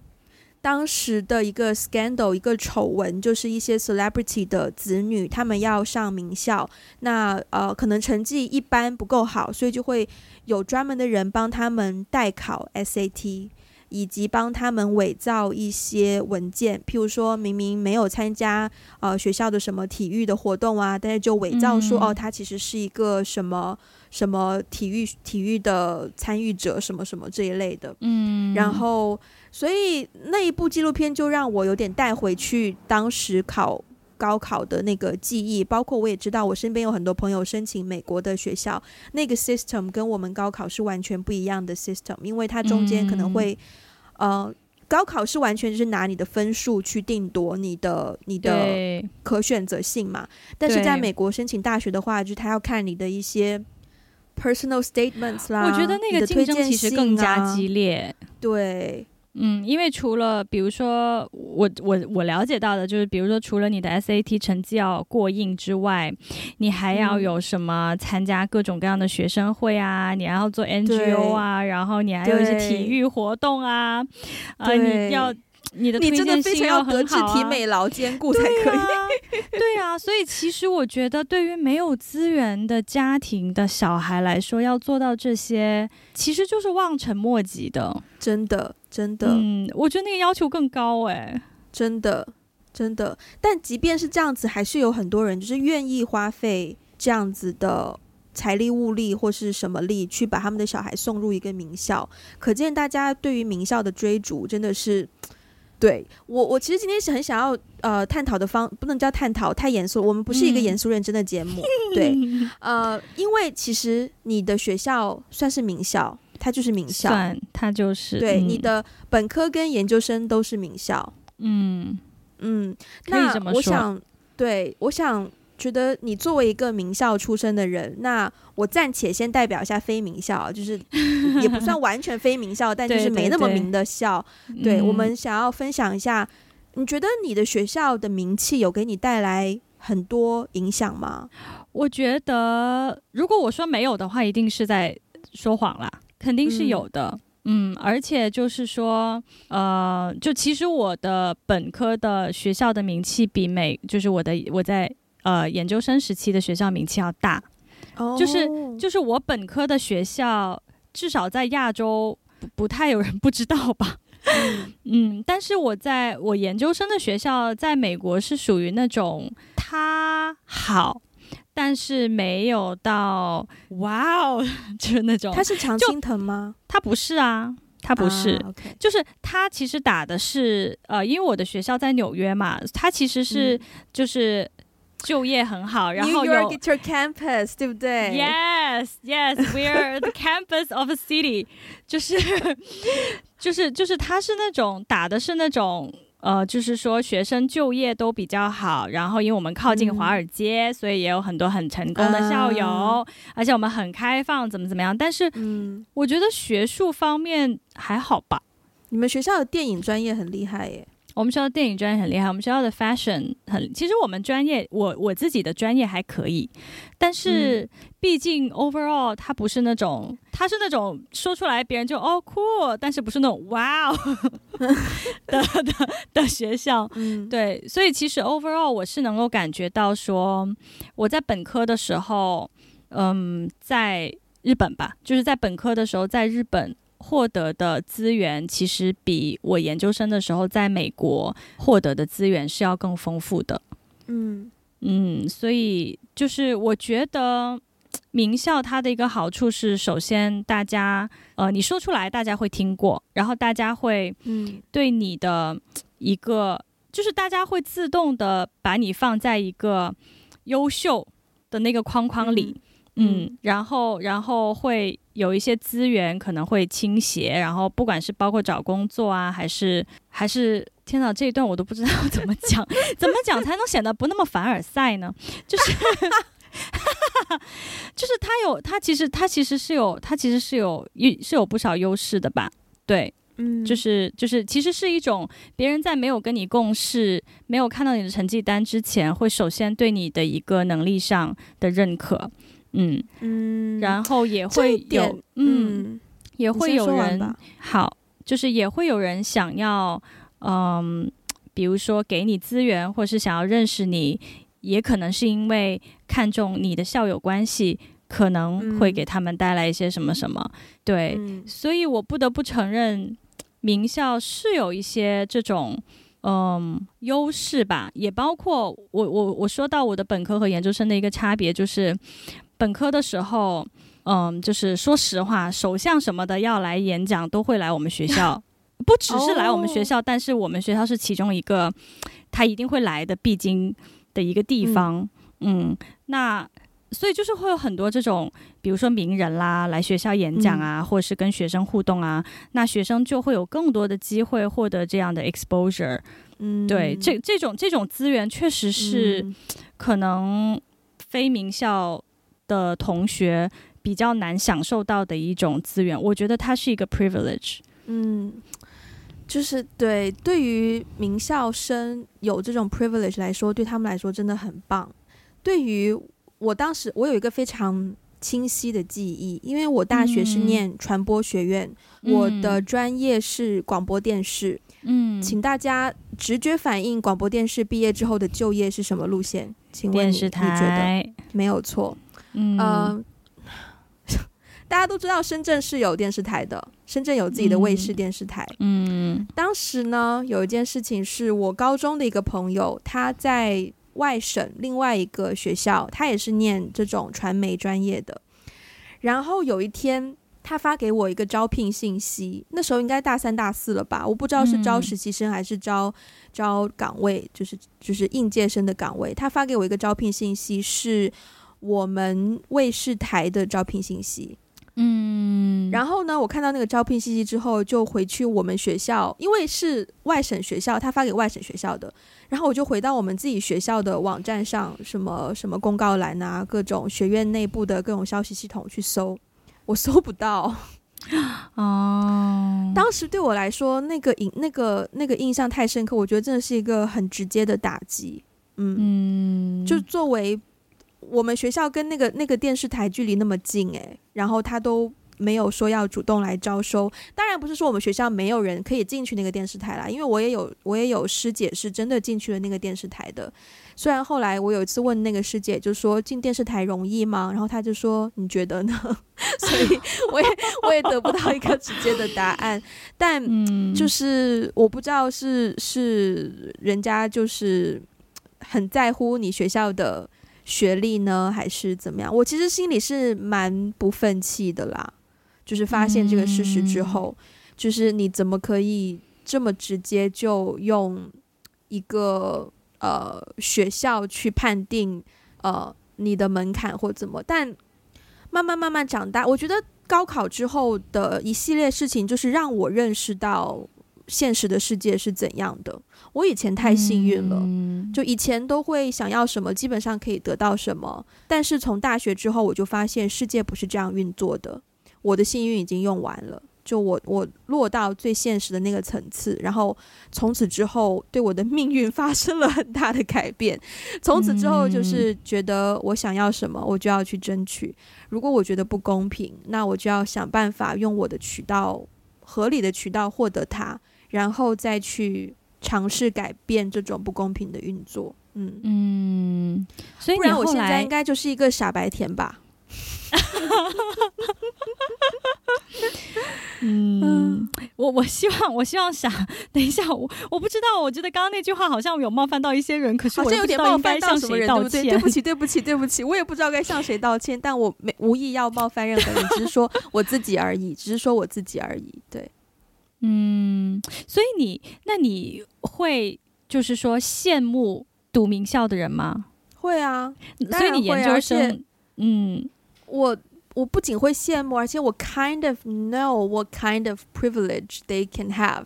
当时的一个 scandal，一个丑闻，就是一些 celebrity 的子女，他们要上名校，那呃，可能成绩一般不够好，所以就会有专门的人帮他们代考 SAT，以及帮他们伪造一些文件，譬如说明明没有参加呃学校的什么体育的活动啊，但是就伪造说、嗯、哦，他其实是一个什么什么体育体育的参与者，什么什么这一类的，嗯，然后。所以那一部纪录片就让我有点带回去当时考高考的那个记忆，包括我也知道我身边有很多朋友申请美国的学校，那个 system 跟我们高考是完全不一样的 system，因为它中间可能会，呃，高考是完全就是拿你的分数去定夺你的你的可选择性嘛，但是在美国申请大学的话，就是他要看你的一些 personal statements 啦，我觉得那个竞争其实更加激烈，对。嗯，因为除了比如说我我我了解到的就是，比如说除了你的 SAT 成绩要过硬之外，你还要有什么参加各种各样的学生会啊，你还要做 NGO 啊，然然后你还有一些体育活动啊，啊，你要。你的推荐信要德智体美劳 [laughs] 兼顾才可以。对啊，所以其实我觉得，对于没有资源的家庭的小孩来说，要做到这些，其实就是望尘莫及的。真的，真的。嗯，我觉得那个要求更高哎，真的，真的。但即便是这样子，还是有很多人就是愿意花费这样子的财力物力或是什么力，去把他们的小孩送入一个名校。可见大家对于名校的追逐，真的是。对我，我其实今天是很想要呃探讨的方，不能叫探讨，太严肃。我们不是一个严肃认真的节目，嗯、对，[laughs] 呃，因为其实你的学校算是名校，它就是名校，算它就是对、嗯、你的本科跟研究生都是名校，嗯嗯，那我想，对，我想。觉得你作为一个名校出身的人，那我暂且先代表一下非名校，就是也不算完全非名校，[laughs] 但就是没那么名的校。对，我们想要分享一下，你觉得你的学校的名气有给你带来很多影响吗？我觉得，如果我说没有的话，一定是在说谎啦，肯定是有的。嗯，嗯，而且就是说，呃，就其实我的本科的学校的名气比美，就是我的我在。呃，研究生时期的学校名气要大，oh. 就是就是我本科的学校，至少在亚洲不不太有人不知道吧。[laughs] 嗯，但是我在我研究生的学校，在美国是属于那种它好，但是没有到哇哦，就是那种。它是常青藤吗？它不是啊，他不是，uh, okay. 就是他其实打的是呃，因为我的学校在纽约嘛，他其实是、嗯、就是。就业很好，然后有 New York is your campus，对不对？Yes，Yes，we're the campus of a city，就是就是就是，他是那种打的是那种呃，就是说学生就业都比较好，然后因为我们靠近华尔街，嗯、所以也有很多很成功的校友，嗯、而且我们很开放，怎么怎么样？但是，嗯，我觉得学术方面还好吧。你们学校的电影专业很厉害耶。我们学校的电影专业很厉害，我们学校的 fashion 很，其实我们专业，我我自己的专业还可以，但是毕竟 overall 它不是那种，它是那种说出来别人就哦 cool，但是不是那种哇哦的的的学校，嗯，对，所以其实 overall 我是能够感觉到说，我在本科的时候，嗯，在日本吧，就是在本科的时候在日本。获得的资源其实比我研究生的时候在美国获得的资源是要更丰富的。嗯。嗯，所以就是我觉得名校它的一个好处是，首先大家呃你说出来，大家会听过，然后大家会嗯。对你的一个、嗯、就是大家会自动的把你放在一个优秀的那个框框里，嗯，嗯。然后然后会有一些资源可能会倾斜，然后不管是包括找工作啊，还是还是。天哪，这一段我都不知道 [laughs] 怎么讲，怎么讲才能显得不那么凡尔赛呢？就是，[laughs] 就是他有他其实他其实是有他其实是有一是有不少优势的吧？对，嗯，就是就是其实是一种别人在没有跟你共事、没有看到你的成绩单之前，会首先对你的一个能力上的认可，嗯嗯，然后也会有嗯，嗯也会有人好，就是也会有人想要。嗯，比如说给你资源，或是想要认识你，也可能是因为看重你的校友关系，可能会给他们带来一些什么什么。对，嗯、所以我不得不承认，名校是有一些这种嗯优势吧。也包括我我我说到我的本科和研究生的一个差别，就是本科的时候，嗯，就是说实话，首相什么的要来演讲，都会来我们学校。[laughs] 不只是来我们学校，但是我们学校是其中一个他一定会来的必经的一个地方。嗯，嗯，那所以就是会有很多这种，比如说名人啦来学校演讲啊，嗯、或是跟学生互动啊，那学生就会有更多的机会获得这样的 exposure。嗯，对，这这种这种资源确实是可能非名校的同学比较难享受到的一种资源。我觉得它是一个 privilege。嗯。就是对，对于名校生有这种 privilege 来说，对他们来说真的很棒。对于我当时，我有一个非常清晰的记忆，因为我大学是念传播学院，嗯、我的专业是广播电视。嗯，请大家直觉反映，广播电视毕业之后的就业是什么路线？请问你，你觉得没有错？嗯。呃 [laughs] 大家都知道深圳是有电视台的，深圳有自己的卫视电视台。嗯，当时呢，有一件事情是我高中的一个朋友，他在外省另外一个学校，他也是念这种传媒专业的。然后有一天，他发给我一个招聘信息，那时候应该大三大四了吧，我不知道是招实习生还是招招岗位，就是就是应届生的岗位。他发给我一个招聘信息，是我们卫视台的招聘信息。嗯，然后呢，我看到那个招聘信息之后，就回去我们学校，因为是外省学校，他发给外省学校的。然后我就回到我们自己学校的网站上，什么什么公告栏啊，各种学院内部的各种消息系统去搜，我搜不到。[laughs] 哦，当时对我来说，那个印那个那个印象太深刻，我觉得真的是一个很直接的打击。嗯，嗯就作为。我们学校跟那个那个电视台距离那么近诶，然后他都没有说要主动来招收。当然不是说我们学校没有人可以进去那个电视台啦，因为我也有我也有师姐是真的进去了那个电视台的。虽然后来我有一次问那个师姐，就说进电视台容易吗？然后他就说你觉得呢？[laughs] 所以我也我也得不到一个直接的答案。但就是我不知道是是人家就是很在乎你学校的。学历呢，还是怎么样？我其实心里是蛮不忿气的啦。就是发现这个事实之后，嗯、就是你怎么可以这么直接就用一个呃学校去判定呃你的门槛或怎么？但慢慢慢慢长大，我觉得高考之后的一系列事情，就是让我认识到现实的世界是怎样的。我以前太幸运了，嗯、就以前都会想要什么，基本上可以得到什么。但是从大学之后，我就发现世界不是这样运作的。我的幸运已经用完了，就我我落到最现实的那个层次，然后从此之后，对我的命运发生了很大的改变。从此之后，就是觉得我想要什么，我就要去争取。如果我觉得不公平，那我就要想办法用我的渠道，合理的渠道获得它，然后再去。尝试改变这种不公平的运作，嗯嗯，所以不然我现在应该就是一个傻白甜吧？[laughs] [laughs] 嗯，我我希望我希望傻等一下，我我不知道，我觉得刚刚那句话好像有冒犯到一些人，可是我不知道应该向谁道歉。对不起，对不起，对不起，我也不知道该向谁道歉，但我没无意要冒犯任何人，只是说我自己而已，只是说我自己而已。对，嗯，所以你那你会就是说羡慕读名校的人吗？会啊，所以你研究生，嗯，我。我不仅会羡慕，而且我 kind of know what kind of privilege they can have，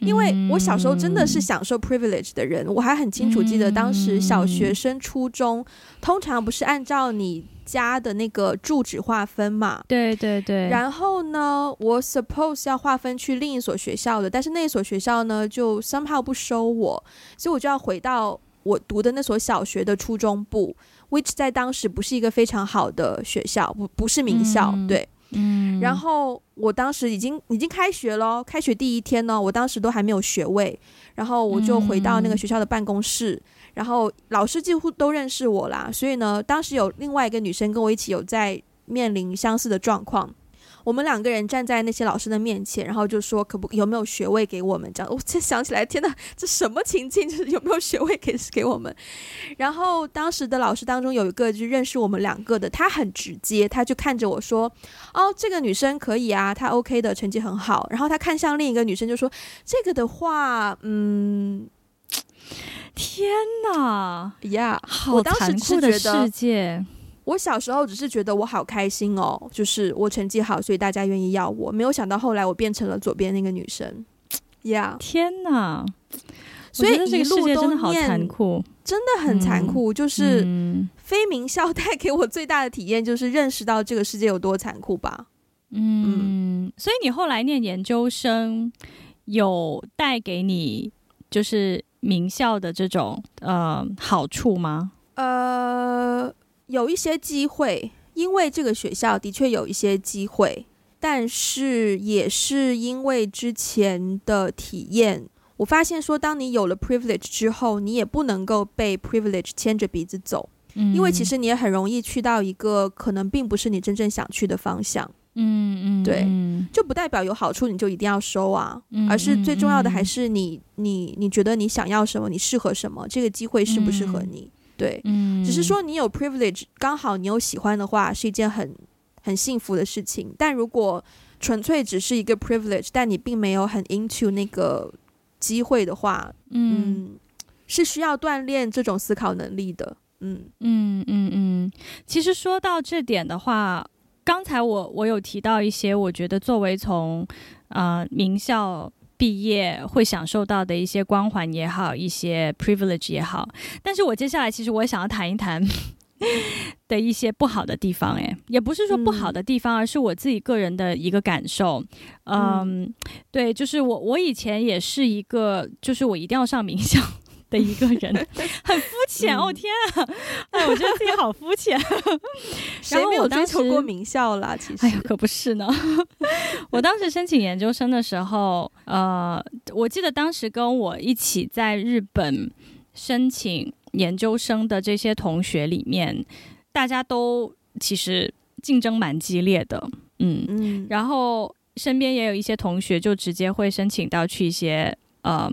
因为我小时候真的是享受 privilege 的人，我还很清楚记得当时小学生、初中通常不是按照你家的那个住址划分嘛？对对对。然后呢，我 suppose 要划分去另一所学校的，但是那所学校呢就 somehow 不收我，所以我就要回到我读的那所小学的初中部。which 在当时不是一个非常好的学校，不不是名校，嗯、对，嗯，然后我当时已经已经开学了，开学第一天呢，我当时都还没有学位，然后我就回到那个学校的办公室，嗯、然后老师几乎都认识我啦，所以呢，当时有另外一个女生跟我一起有在面临相似的状况。我们两个人站在那些老师的面前，然后就说：“可不有没有学位给我们？”这样，[laughs] 我才想起来，天哪，这什么情境？[laughs] 就是有没有学位给给我们？[laughs] 然后当时的老师当中有一个就认识我们两个的，他很直接，他就看着我说：“哦，这个女生可以啊，她 OK 的，成绩很好。”然后他看向另一个女生就说：“这个的话，嗯，天哪呀，好残酷的世界。”我小时候只是觉得我好开心哦，就是我成绩好，所以大家愿意要我。没有想到后来我变成了左边那个女生，[tsk] 呀，天哪！所以这个世界真的好残酷，真的很残酷。嗯、就是非名校带给我最大的体验，就是认识到这个世界有多残酷吧。嗯，嗯，所以你后来念研究生，有带给你就是名校的这种呃好处吗？呃。有一些机会，因为这个学校的确有一些机会，但是也是因为之前的体验，我发现说，当你有了 privilege 之后，你也不能够被 privilege 牵着鼻子走，嗯，因为其实你也很容易去到一个可能并不是你真正想去的方向，嗯嗯，对，就不代表有好处你就一定要收啊，而是最重要的还是你你你觉得你想要什么，你适合什么，这个机会适不适合你。对，嗯，只是说你有 privilege，刚好你有喜欢的话，是一件很很幸福的事情。但如果纯粹只是一个 privilege，但你并没有很 into 那个机会的话，嗯，嗯，是需要锻炼这种思考能力的。嗯嗯嗯嗯。其实说到这点的话，刚才我我有提到一些，我觉得作为从呃名校。毕业会享受到的一些光环也好，一些 privilege 也好，但是我接下来其实我也想要谈一谈 [laughs] 的一些不好的地方，诶，也不是说不好的地方，而是我自己个人的一个感受。嗯，嗯对，就是我我以前也是一个，就是我一定要上名校。的一个人 [laughs] 很肤浅哦，天啊！哎，我觉得自己好肤浅。[laughs] 谁没有追求过名校了？其实，哎呀，可不是呢。我当时申请研究生的时候，呃，我记得当时跟我一起在日本申请研究生的这些同学里面，大家都其实竞争蛮激烈的。嗯嗯，然后身边也有一些同学就直接会申请到去一些呃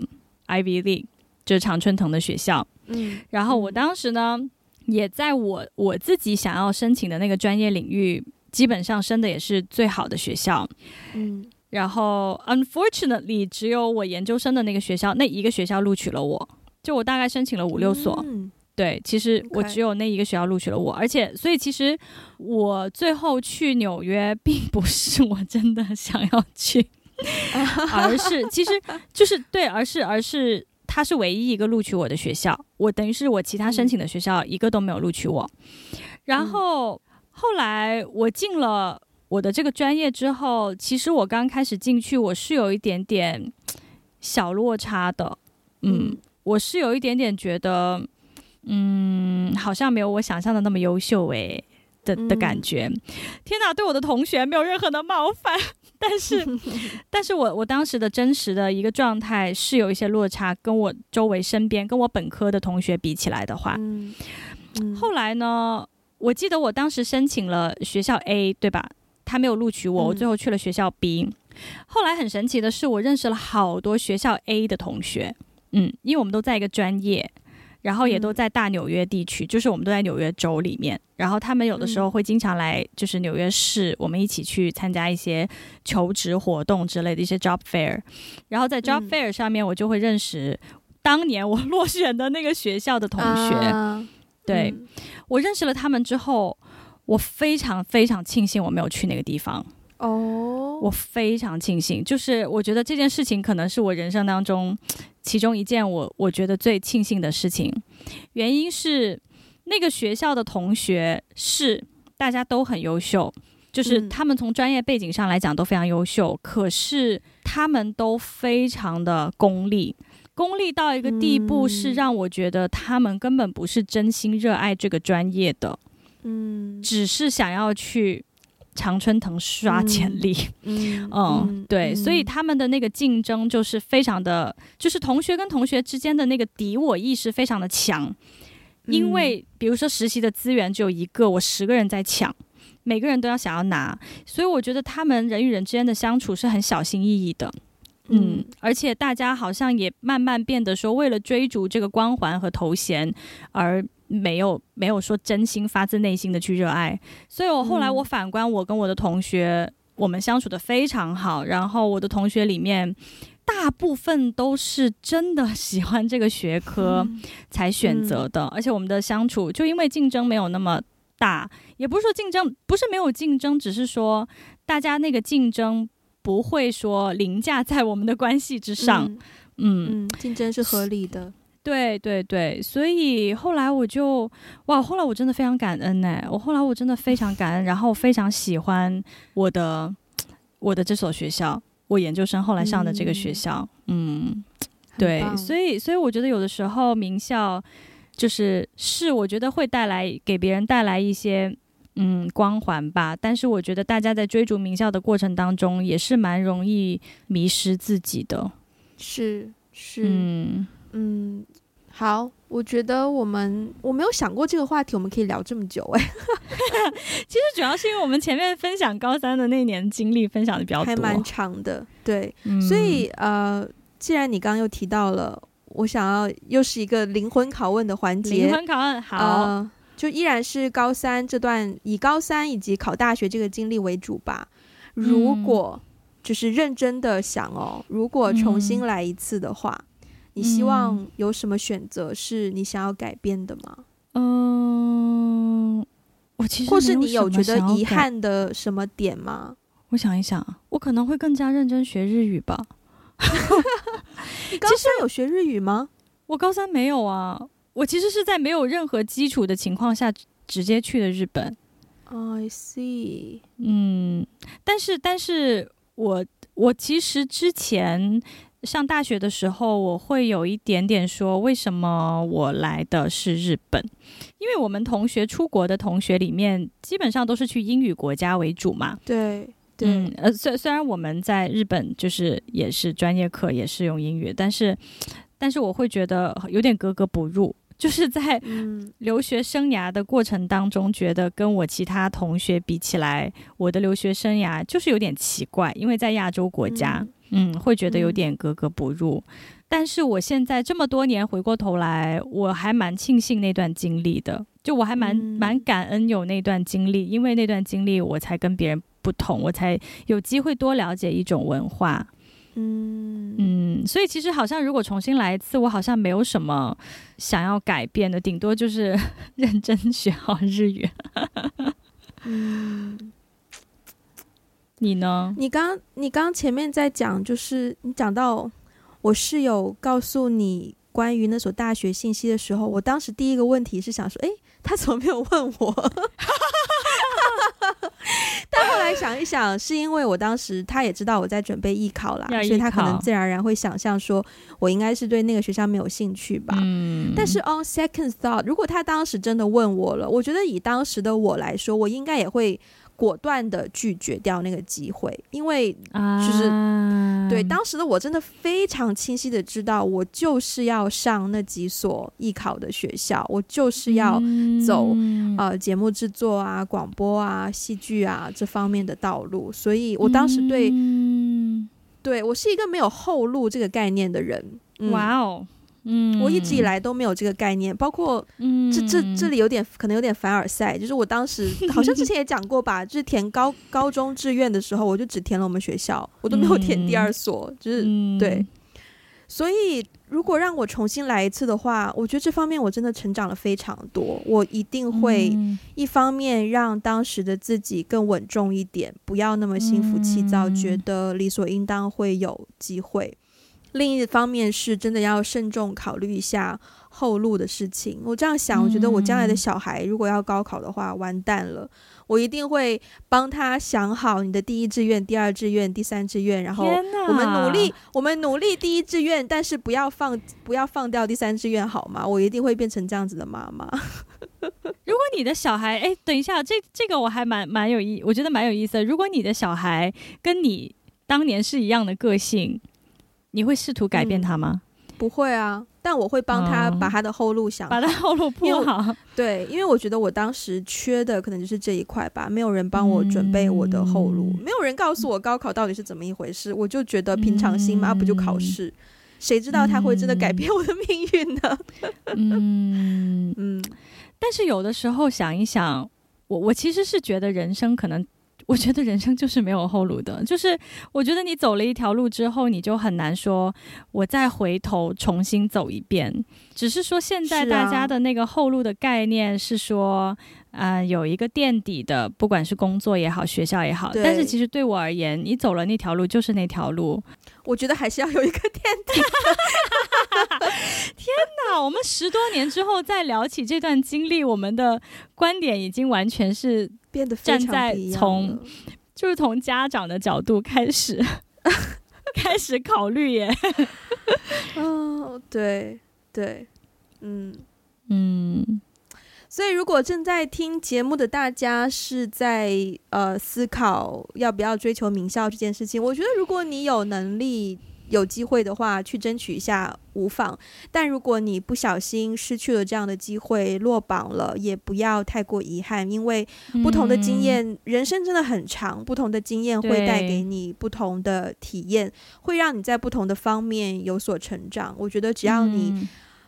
Ivy League。就是常春藤的学校，嗯，然后我当时呢，也在我我自己想要申请的那个专业领域，基本上申的也是最好的学校，嗯，然后 unfortunately 只有我研究生的那个学校那一个学校录取了我，就我大概申请了五六所，嗯，对，其实我只有那一个学校录取了我，而且所以其实我最后去纽约并不是我真的想要去，[laughs] 而是其实就是对，而是而是。他是唯一一个录取我的学校，我等于是我其他申请的学校一个都没有录取我。然后后来我进了我的这个专业之后，其实我刚开始进去我是有一点点小落差的，嗯，我是有一点点觉得，嗯，好像没有我想象的那么优秀诶的的感觉。天哪，对我的同学没有任何的冒犯。但是，[laughs] 但是我我当时的真实的一个状态是有一些落差，跟我周围身边跟我本科的同学比起来的话，嗯嗯、后来呢，我记得我当时申请了学校 A，对吧？他没有录取我，我最后去了学校 B。嗯、后来很神奇的是，我认识了好多学校 A 的同学，嗯，因为我们都在一个专业。然后也都在大纽约地区，嗯、就是我们都在纽约州里面。然后他们有的时候会经常来，就是纽约市，我们一起去参加一些求职活动之类的一些 job fair。然后在 job fair 上面，我就会认识当年我 [laughs] 落选的那个学校的同学。啊、对、嗯、我认识了他们之后，我非常非常庆幸我没有去那个地方。哦，我非常庆幸，就是我觉得这件事情可能是我人生当中其中一件我我觉得最庆幸的事情。原因是那个学校的同学是大家都很优秀，就是他们从专业背景上来讲都非常优秀，嗯、可是他们都非常的功利，功利到一个地步是让我觉得他们根本不是真心热爱这个专业的，嗯，只是想要去。常春藤刷简历，[laughs] 嗯，嗯，嗯，对，嗯、所以他们的那个竞争就是非常的，就是同学跟同学之间的那个敌我意识非常的强，嗯、因为比如说实习的资源只有一个，我十个人在抢，每个人都要想要拿，所以我觉得他们人与人之间的相处是很小心翼翼的，嗯，嗯，而且大家好像也慢慢变得说，为了追逐这个光环和头衔而。没有没有说真心发自内心的去热爱，所以我后来我反观我跟我的同学，嗯、我们相处的非常好。然后我的同学里面，大部分都是真的喜欢这个学科才选择的，嗯、而且我们的相处就因为竞争没有那么大，也不是说竞争不是没有竞争，只是说大家那个竞争不会说凌驾在我们的关系之上。嗯，嗯，竞争是合理的。对对对，所以后来我就哇，后来我真的非常感恩呢。我后来我真的非常感恩，然后非常喜欢我的我的这所学校，我研究生后来上的这个学校。嗯，嗯，对，所以所以我觉得有的时候名校就是是我觉得会带来给别人带来一些嗯光环吧，但是我觉得大家在追逐名校的过程当中也是蛮容易迷失自己的。是是嗯。嗯，好，我觉得我们我没有想过这个话题，我们可以聊这么久哎。[laughs] 其实主要是因为我们前面分享高三的那年经历，分享的比较多，还蛮长的。对，嗯、所以呃，既然你刚刚又提到了，我想要又是一个灵魂拷问的环节，灵魂拷问，好、呃，就依然是高三这段，以高三以及考大学这个经历为主吧。如果、嗯、就是认真的想哦，如果重新来一次的话。嗯你希望有什么选择是你想要改变的吗？嗯，我其实或是你有觉得遗憾的什么点吗？我想一想，我可能会更加认真学日语吧。你 [laughs] 高三有学日语吗？[laughs] 我高三没有啊，我其实是在没有任何基础的情况下直接去的日本。I see。嗯，但是，但是我我其实之前。上大学的时候，我会有一点点说，为什么我来的是日本？因为我们同学出国的同学里面，基本上都是去英语国家为主嘛。对，对，嗯，呃，虽虽然我们在日本就是也是专业课也是用英语，但是，但是我会觉得有点格格不入，就是在留学生涯的过程当中，觉得跟我其他同学比起来，我的留学生涯就是有点奇怪，因为在亚洲国家。嗯嗯，会觉得有点格格不入，嗯、但是我现在这么多年回过头来，我还蛮庆幸那段经历的，就我还蛮、嗯、蛮感恩有那段经历，因为那段经历我才跟别人不同，我才有机会多了解一种文化。嗯嗯，所以其实好像如果重新来一次，我好像没有什么想要改变的，顶多就是 [laughs] 认真学好日语。[laughs] 嗯。你呢？你刚你刚前面在讲，就是你讲到我室友告诉你关于那所大学信息的时候，我当时第一个问题是想说，诶，他怎么没有问我？[laughs] 但后来想一想，是因为我当时他也知道我在准备艺考啦，所以他可能自然而然会想象说我应该是对那个学校没有兴趣吧。嗯，但是 on second thought，如果他当时真的问我了，我觉得以当时的我来说，我应该也会。果断的拒绝掉那个机会，因为就是、啊、对当时的我真的非常清晰的知道，我就是要上那几所艺考的学校，我就是要走、嗯、呃节目制作啊、广播啊、戏剧啊这方面的道路，所以我当时对、嗯、对我是一个没有后路这个概念的人。嗯、哇哦！嗯，我一直以来都没有这个概念，包括这这这里有点可能有点凡尔赛，就是我当时 [laughs] 好像之前也讲过吧，就是填高高中志愿的时候，我就只填了我们学校，我都没有填第二所，就是对。所以如果让我重新来一次的话，我觉得这方面我真的成长了非常多，我一定会一方面让当时的自己更稳重一点，不要那么心浮气躁，觉得理所应当会有机会。另一方面是真的要慎重考虑一下后路的事情。我这样想，我觉得我将来的小孩如果要高考的话，完蛋了。我一定会帮他想好你的第一志愿、第二志愿、第三志愿，然后我们努力，我们努力第一志愿，但是不要放，不要放掉第三志愿，好吗？我一定会变成这样子的妈妈。[laughs] 如果你的小孩，哎，等一下，这这个我还蛮蛮有意，我觉得蛮有意思的。如果你的小孩跟你当年是一样的个性。你会试图改变他吗？嗯，不会啊，但我会帮他把他的后路想好，把他后路铺好。对，因为我觉得我当时缺的可能就是这一块吧，没有人帮我准备我的后路，嗯、没有人告诉我高考到底是怎么一回事，我就觉得平常心嘛，嗯、不就考试？谁知道他会真的改变我的命运呢？嗯 [laughs] 嗯，但是有的时候想一想，我我其实是觉得人生可能。我觉得人生就是没有后路的，就是我觉得你走了一条路之后，你就很难说我再回头重新走一遍。只是说现在大家的那个后路的概念是说，嗯、啊呃，有一个垫底的，不管是工作也好，学校也好。但是其实对我而言，你走了那条路就是那条路。我觉得还是要有一个垫底。[laughs] 天哪，我们十多年之后再聊起这段经历，我们的观点已经完全是。变得站在从就是从家长的角度开始 [laughs] 开始考虑耶，[laughs] 哦，对对，嗯嗯，所以如果正在听节目的大家是在呃思考要不要追求名校这件事情，我觉得如果你有能力。有机会的话，去争取一下无妨。但如果你不小心失去了这样的机会，落榜了，也不要太过遗憾，因为不同的经验，嗯、人生真的很长，不同的经验会带给你不同的体验，会让你在不同的方面有所成长。我觉得只要你、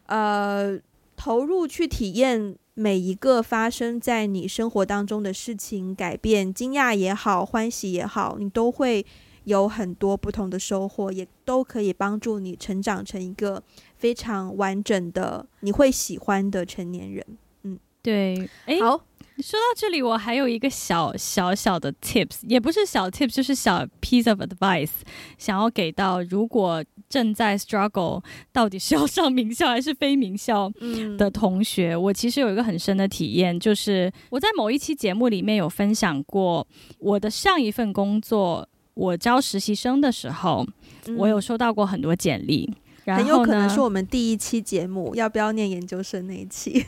嗯、呃投入去体验每一个发生在你生活当中的事情，改变、惊讶也好，欢喜也好，你都会。有很多不同的收获，也都可以帮助你成长成一个非常完整的、你会喜欢的成年人。嗯，对。诶，好，说到这里，我还有一个小小小的 tips，也不是小 tips，就是小 piece of advice，想要给到如果正在 struggle 到底是要上名校还是非名校的同学。嗯，我其实有一个很深的体验，就是我在某一期节目里面有分享过我的上一份工作。我招实习生的时候，嗯、我有收到过很多简历，然后很有可能是我们第一期节目要不要念研究生那一期？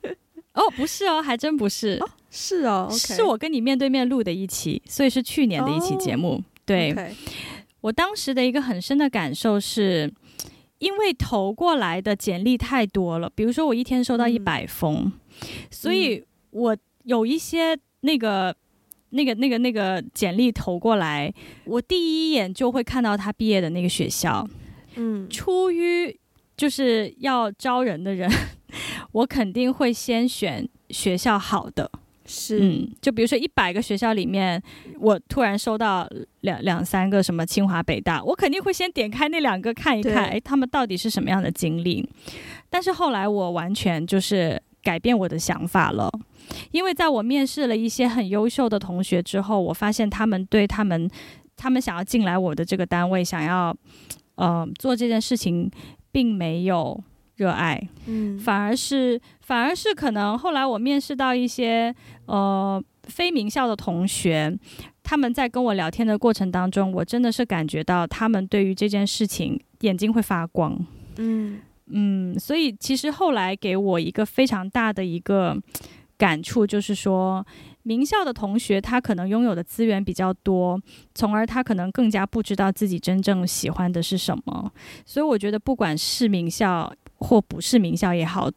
[laughs] 哦，不是哦，还真不是，哦是哦，okay、是我跟你面对面录的一期，所以是去年的一期节目。哦、对我当时的一个很深的感受是，因为投过来的简历太多了，比如说我一天收到一百封，嗯、所以我有一些那个。那个、那个、那个简历投过来，我第一眼就会看到他毕业的那个学校。嗯，出于就是要招人的人，[laughs] 我肯定会先选学校好的。是，嗯，就比如说一百个学校里面，我突然收到两两三个什么清华北大，我肯定会先点开那两个看一看，哎，他们到底是什么样的经历。但是后来我完全就是改变我的想法了。因为在我面试了一些很优秀的同学之后，我发现他们对他们，他们想要进来我的这个单位，想要，呃，做这件事情，并没有热爱，嗯，反而是，反而是可能后来我面试到一些，呃，非名校的同学，他们在跟我聊天的过程当中，我真的是感觉到他们对于这件事情眼睛会发光，嗯嗯，所以其实后来给我一个非常大的一个。感触就是说，名校的同学，他可能拥有的资源比较多，从而他可能更加不知道自己真正喜欢的是什么。所以我觉得，不管是名校或不是名校也好，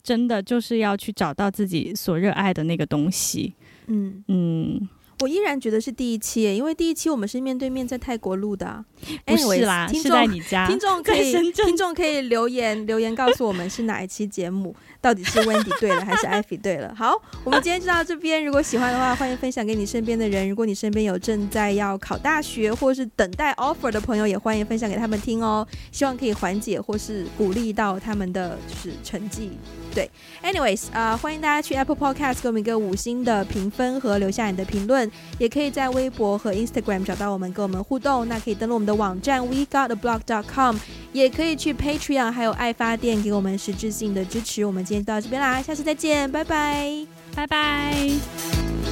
真的就是要去找到自己所热爱的那个东西。嗯嗯。我依然觉得是第一期，因为第一期我们是面对面在泰国录的，啊，不是啦，听众是在你家，听众可以听众可以留言留言告诉我们是哪一期节目，到底是 Wendy 对了还是 Ivy 对了？好，我们今天就到这边，如果喜欢的话，欢迎分享给你身边的人。如果你身边有正在要考大学或是等待 offer 的朋友，也欢迎分享给他们听哦，希望可以缓解或是鼓励到他们的就是成绩。对，anyways，啊、呃，欢迎大家去 Apple Podcast 给我们一个五星的评分和留下你的评论，也可以在微博和 Instagram 找到我们，跟我们互动。那可以登录我们的网站 WeGotAblog.com，也可以去 Patreon 还有爱发电给我们实质性的支持。我们今天就到这边啦，下次再见，拜拜，拜拜。